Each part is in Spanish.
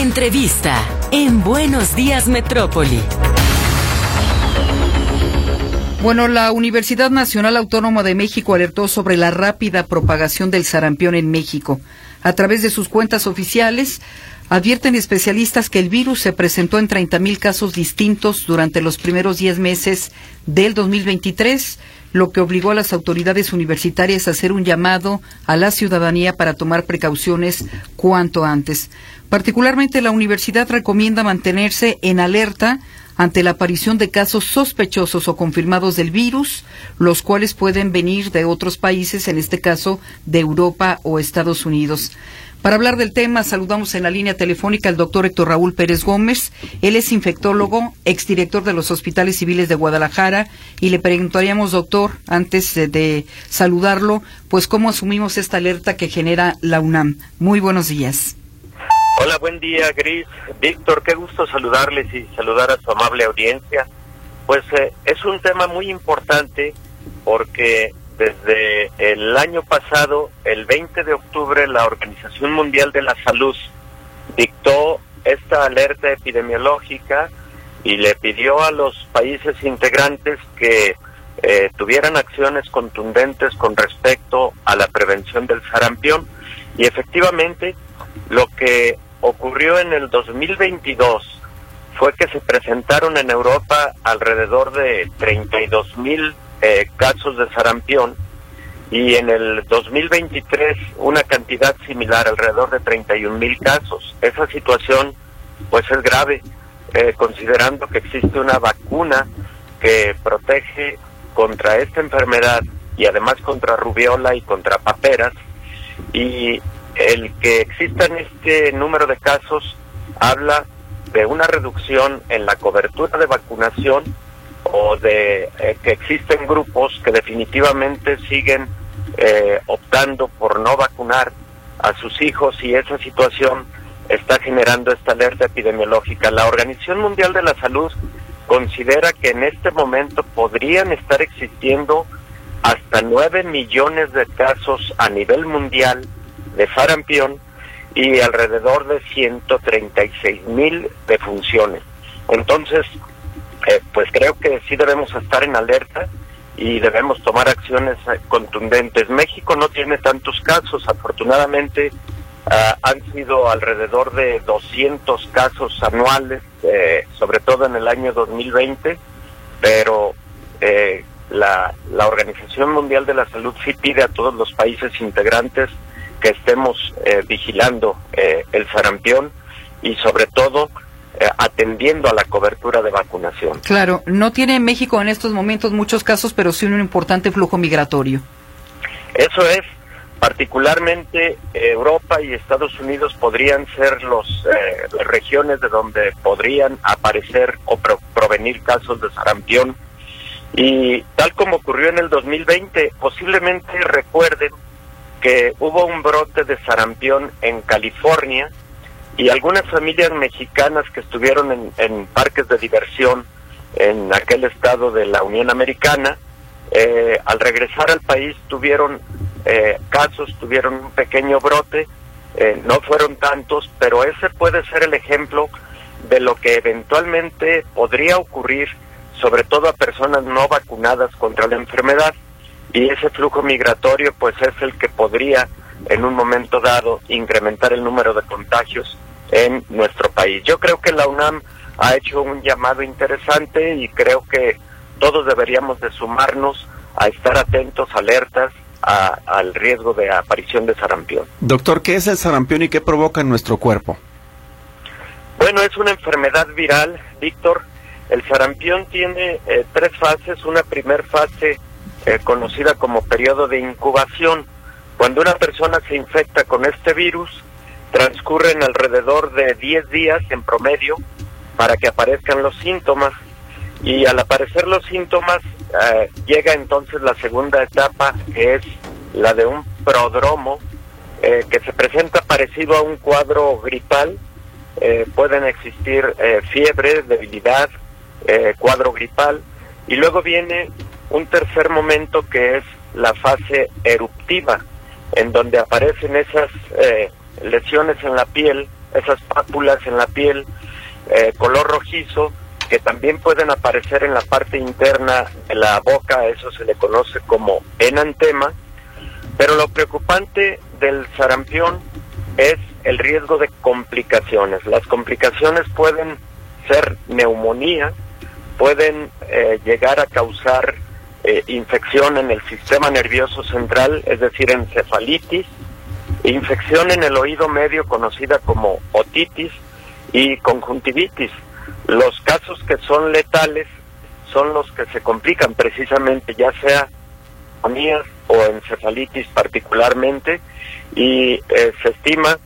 Entrevista en Buenos Días Metrópoli. Bueno, la Universidad Nacional Autónoma de México alertó sobre la rápida propagación del sarampión en México. A través de sus cuentas oficiales, advierten especialistas que el virus se presentó en 30.000 casos distintos durante los primeros 10 meses del 2023, lo que obligó a las autoridades universitarias a hacer un llamado a la ciudadanía para tomar precauciones cuanto antes. Particularmente la universidad recomienda mantenerse en alerta ante la aparición de casos sospechosos o confirmados del virus, los cuales pueden venir de otros países, en este caso de Europa o Estados Unidos. Para hablar del tema, saludamos en la línea telefónica al doctor Héctor Raúl Pérez Gómez. Él es infectólogo, exdirector de los hospitales civiles de Guadalajara, y le preguntaríamos, doctor, antes de, saludarlo, pues cómo asumimos esta alerta que genera la UNAM. Muy buenos días. Hola, buen día, Gris. Víctor, qué gusto saludarles y saludar a su amable audiencia. Pues eh, es un tema muy importante porque desde el año pasado, el 20 de octubre, la Organización Mundial de la Salud dictó esta alerta epidemiológica y le pidió a los países integrantes que eh, tuvieran acciones contundentes con respecto a la prevención del sarampión. Y efectivamente, lo que ocurrió en el 2022 fue que se presentaron en Europa alrededor de 32 mil eh, casos de sarampión y en el 2023 una cantidad similar, alrededor de 31 mil casos. Esa situación pues es grave, eh, considerando que existe una vacuna que protege contra esta enfermedad y además contra rubiola y contra paperas y el que existan este número de casos habla de una reducción en la cobertura de vacunación o de eh, que existen grupos que definitivamente siguen eh, optando por no vacunar a sus hijos y esa situación está generando esta alerta epidemiológica. La Organización Mundial de la Salud considera que en este momento podrían estar existiendo hasta 9 millones de casos a nivel mundial de sarampión y alrededor de 136 mil defunciones. Entonces, pues creo que sí debemos estar en alerta y debemos tomar acciones eh, contundentes. México no tiene tantos casos, afortunadamente ah, han sido alrededor de 200 casos anuales, eh, sobre todo en el año 2020, pero la, la Organización Mundial de la Salud sí pide a todos los países integrantes que estemos eh, vigilando eh, el sarampión y sobre todo eh, atendiendo a la cobertura de vacunación. Claro, no tiene México en estos momentos muchos casos, pero sí un importante flujo migratorio. Eso es, particularmente Europa y Estados Unidos podrían ser los regiones de donde podrían aparecer o provenir casos de sarampión. Y tal como ocurrió en el 2020, posiblemente recuerden que hubo un brote de sarampión en California y algunas familias mexicanas que estuvieron en, parques de diversión en aquel estado de la Unión Americana, eh, al regresar al país tuvieron eh, casos, tuvieron un pequeño brote, eh, no fueron tantos, pero ese puede ser el ejemplo de lo que eventualmente podría ocurrir, sobre todo a personas no vacunadas contra la enfermedad y ese flujo migratorio pues es el que podría en un momento dado incrementar el número de contagios en nuestro país. Yo creo que la UNAM ha hecho un llamado interesante y creo que todos deberíamos de sumarnos a estar atentos, alertas al riesgo de aparición de sarampión. Doctor, ¿qué es el sarampión y qué provoca en nuestro cuerpo? Bueno, es una enfermedad viral, Víctor. El sarampión tiene eh, tres fases. Una primer fase eh, conocida como periodo de incubación. Cuando una persona se infecta con este virus, transcurren alrededor de 10 días en promedio para que aparezcan los síntomas y al aparecer los síntomas eh, llega entonces la segunda etapa que es la de un prodromo eh, que se presenta parecido a un cuadro gripal. pueden existir fiebre, debilidad, cuadro gripal y luego viene un tercer momento que es la fase eruptiva, en donde aparecen esas eh, lesiones en la piel esas pápulas en la piel, eh, color rojizo, que también pueden aparecer en la parte interna de la boca, eso se le conoce como enantema, pero lo preocupante del sarampión es el riesgo de complicaciones. Las complicaciones pueden ser neumonía, pueden eh, llegar a causar eh, infección en el sistema nervioso central, es decir, encefalitis, infección en el oído medio conocida como otitis y conjuntivitis. Los casos que son letales son los que se complican precisamente, ya sea o encefalitis particularmente, y eh, se estima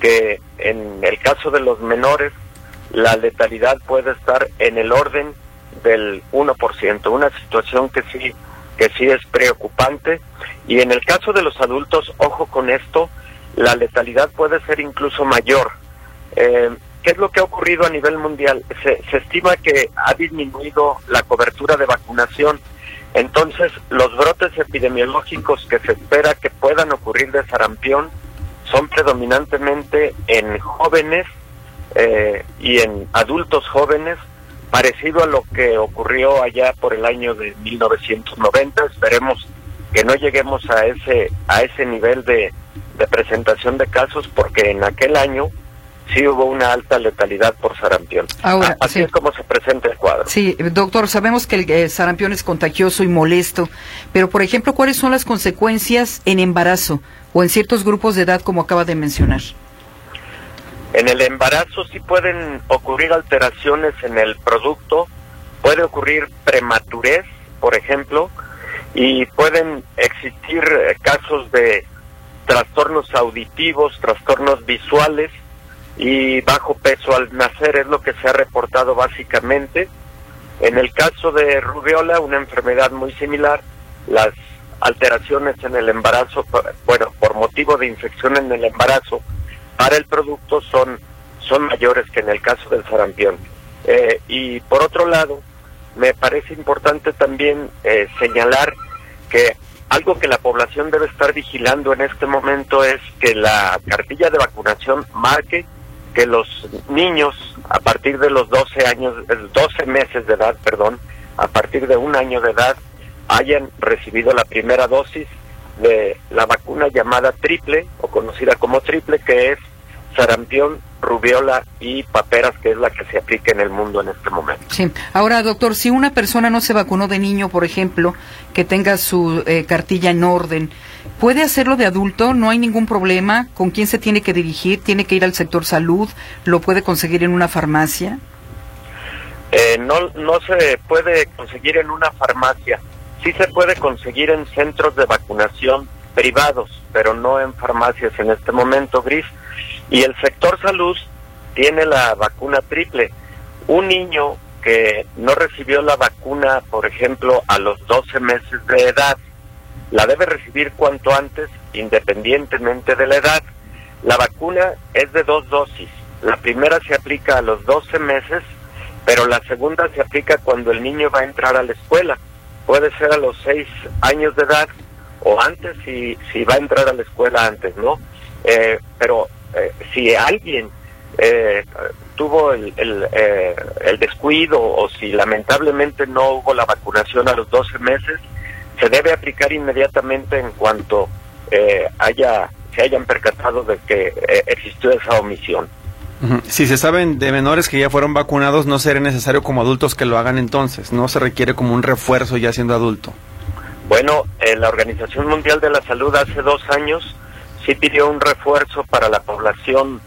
que en el caso de los menores la letalidad puede estar en el orden del 1%, una situación que sí que sí es preocupante y en el caso de los adultos, ojo con esto, la letalidad puede ser incluso mayor. Eh, ¿Qué es lo que ha ocurrido a nivel mundial? Se, se estima que ha disminuido la cobertura de vacunación. Entonces, los brotes epidemiológicos que se espera que puedan ocurrir de sarampión son predominantemente en jóvenes eh, y en adultos jóvenes, parecido a lo que ocurrió allá por el año de 1990. Esperemos que no lleguemos a ese a ese nivel de, de presentación de casos, porque en aquel año sí hubo una alta letalidad por sarampión. Ahora, Así es como se presenta el cuadro. Sí, doctor, sabemos que el sarampión es contagioso y molesto, pero por ejemplo, ¿cuáles son las consecuencias en embarazo o en ciertos grupos de edad como acaba de mencionar? En el embarazo sí pueden ocurrir alteraciones en el producto, puede ocurrir prematurez, por ejemplo, y pueden existir eh, casos de trastornos auditivos, trastornos visuales, y bajo peso al nacer es lo que se ha reportado básicamente. En el caso de rubiola, una enfermedad muy similar, las alteraciones en el embarazo, bueno, por motivo de infección en el embarazo, para el producto son, son mayores que en el caso del sarampión. Eh, y por otro lado, me parece importante también eh, señalar que algo que la población debe estar vigilando en este momento es que la cartilla de vacunación marque que los niños a partir de los 12 años, 12 meses de edad, perdón, a partir de un año de edad hayan recibido la primera dosis de la vacuna llamada triple o conocida como triple que es sarampión, rubiola y paperas, que es la que se aplica en el mundo en este momento. Sí. Ahora, doctor, si una persona no se vacunó de niño, por ejemplo, que tenga su eh, cartilla en orden, ¿Puede hacerlo de adulto? ¿No hay ningún problema? ¿Con quién se tiene que dirigir? ¿Tiene que ir al sector salud? ¿Lo puede conseguir en una farmacia? Eh, no, no se puede conseguir en una farmacia. Sí se puede conseguir en centros de vacunación privados, pero no en farmacias en este momento, Gris. Y el sector salud tiene la vacuna triple. Un niño que no recibió la vacuna, por ejemplo, a los 12 meses de edad, la debe recibir cuanto antes, independientemente de la edad. La vacuna es de dos dosis. La primera se aplica a los 12 meses, pero la segunda se aplica cuando el niño va a entrar a la escuela. Puede ser a los 6 años de edad o antes si, si va a entrar a la escuela antes, ¿no? Eh, pero eh, si alguien eh, tuvo el, el, el descuido o si lamentablemente no hubo la vacunación a los 12 meses, se debe aplicar inmediatamente en cuanto eh, haya se hayan percatado de que eh, existió esa omisión. Si se saben de menores que ya fueron vacunados, no será necesario como adultos que lo hagan entonces, no se requiere como un refuerzo ya siendo adulto. Bueno, eh, la Organización Mundial de la Salud hace dos años sí pidió un refuerzo para la población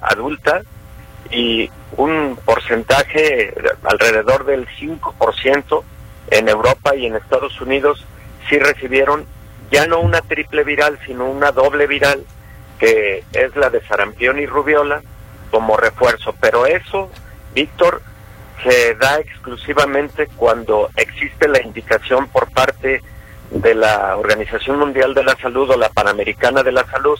adulta y un porcentaje alrededor del 5% en Europa y en Estados Unidos sí recibieron ya no una triple viral, sino una doble viral, que es la de sarampión y rubiola, como refuerzo. Pero eso, Víctor, se da exclusivamente cuando existe la indicación por parte de la Organización Mundial de la Salud o la Panamericana de la Salud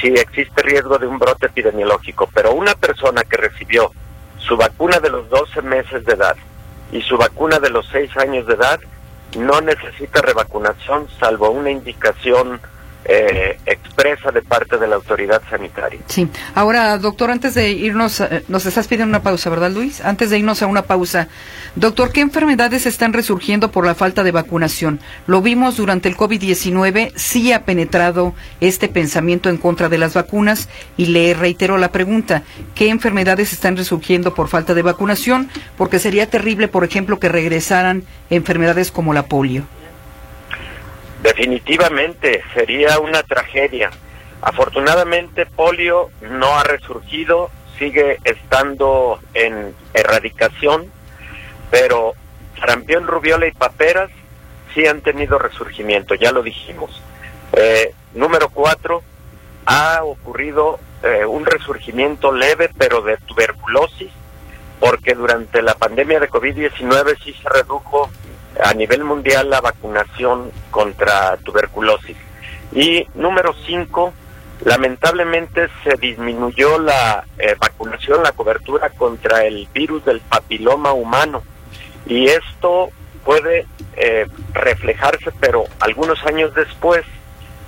si existe riesgo de un brote epidemiológico. Pero una persona que recibió su vacuna de los 12 meses de edad, y su vacuna de los seis años de edad no necesita revacunación salvo una indicación eh, expresa de parte de la autoridad sanitaria. Sí. Ahora, doctor, antes de irnos, eh, nos estás pidiendo una pausa, ¿verdad, Luis? Antes de irnos a una pausa, doctor, ¿qué enfermedades están resurgiendo por la falta de vacunación? Lo vimos durante el COVID-19, sí ha penetrado este pensamiento en contra de las vacunas y le reitero la pregunta, ¿qué enfermedades están resurgiendo por falta de vacunación? Porque sería terrible, por ejemplo, que regresaran enfermedades como la polio. Definitivamente sería una tragedia. Afortunadamente polio no ha resurgido, sigue estando en erradicación, pero sarampión, rubiola y paperas sí han tenido resurgimiento, ya lo dijimos. Eh, número cuatro, ha ocurrido eh, un resurgimiento leve, pero de tuberculosis, porque durante la pandemia de COVID-19 sí se redujo a nivel mundial la vacunación contra tuberculosis. Y número cinco, lamentablemente se disminuyó la eh, vacunación, la cobertura contra el virus del papiloma humano. Y esto puede eh, reflejarse, pero algunos años después,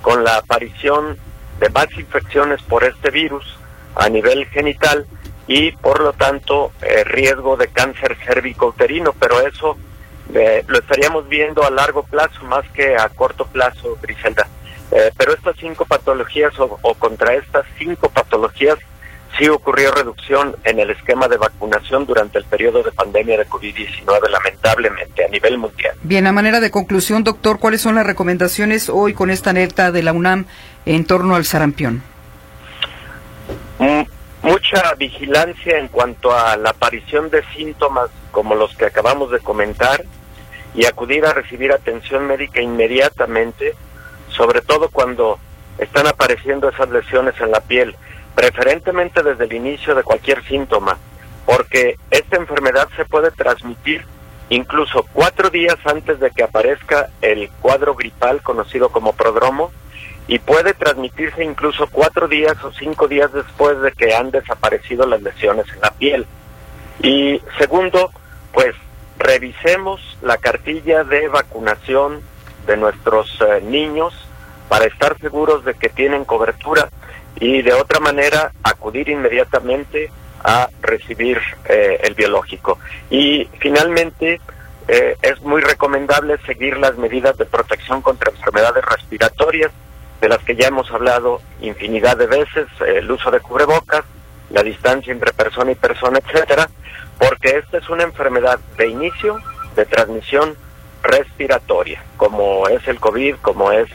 con la aparición de más infecciones por este virus a nivel genital y por lo tanto eh, riesgo de cáncer cérvico-uterino, pero eso lo estaríamos viendo a largo plazo más que a corto plazo, Griselda. Eh, pero estas cinco patologías o, contra estas cinco patologías sí ocurrió reducción en el esquema de vacunación durante el periodo de pandemia de COVID-19, lamentablemente, a nivel mundial. Bien, a manera de conclusión, doctor, ¿cuáles son las recomendaciones hoy con esta alerta de la UNAM en torno al sarampión? Mm, mucha vigilancia en cuanto a la aparición de síntomas como los que acabamos de comentar, y acudir a recibir atención médica inmediatamente, sobre todo cuando están apareciendo esas lesiones en la piel, preferentemente desde el inicio de cualquier síntoma, porque esta enfermedad se puede transmitir incluso cuatro días antes de que aparezca el cuadro gripal conocido como prodromo y puede transmitirse incluso cuatro días o cinco días después de que han desaparecido las lesiones en la piel. Y segundo, pues revisemos la cartilla de vacunación de nuestros eh, niños para estar seguros de que tienen cobertura y de otra manera acudir inmediatamente a recibir eh, el biológico. Y finalmente eh, es muy recomendable seguir las medidas de protección contra enfermedades respiratorias, de las que ya hemos hablado infinidad de veces, el uso de cubrebocas, la distancia entre persona y persona, etcétera, porque esta es una enfermedad de inicio de transmisión respiratoria, como es el COVID, como es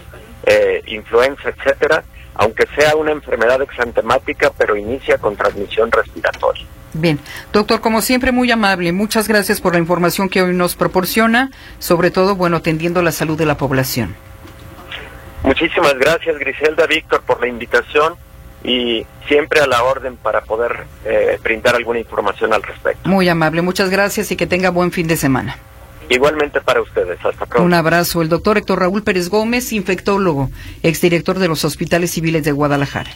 eh, influenza, etcétera, aunque sea una enfermedad exantemática, pero inicia con transmisión respiratoria. Bien, doctor, como siempre muy amable, muchas gracias por la información que hoy nos proporciona, sobre todo, bueno, atendiendo la salud de la población. Muchísimas gracias, Griselda, Víctor, por la invitación y siempre a la orden para poder eh, brindar alguna información al respecto. Muy amable, muchas gracias y que tenga buen fin de semana. Igualmente para ustedes, hasta pronto. Un abrazo. El doctor Héctor Raúl Pérez Gómez, infectólogo, exdirector de los Hospitales Civiles de Guadalajara.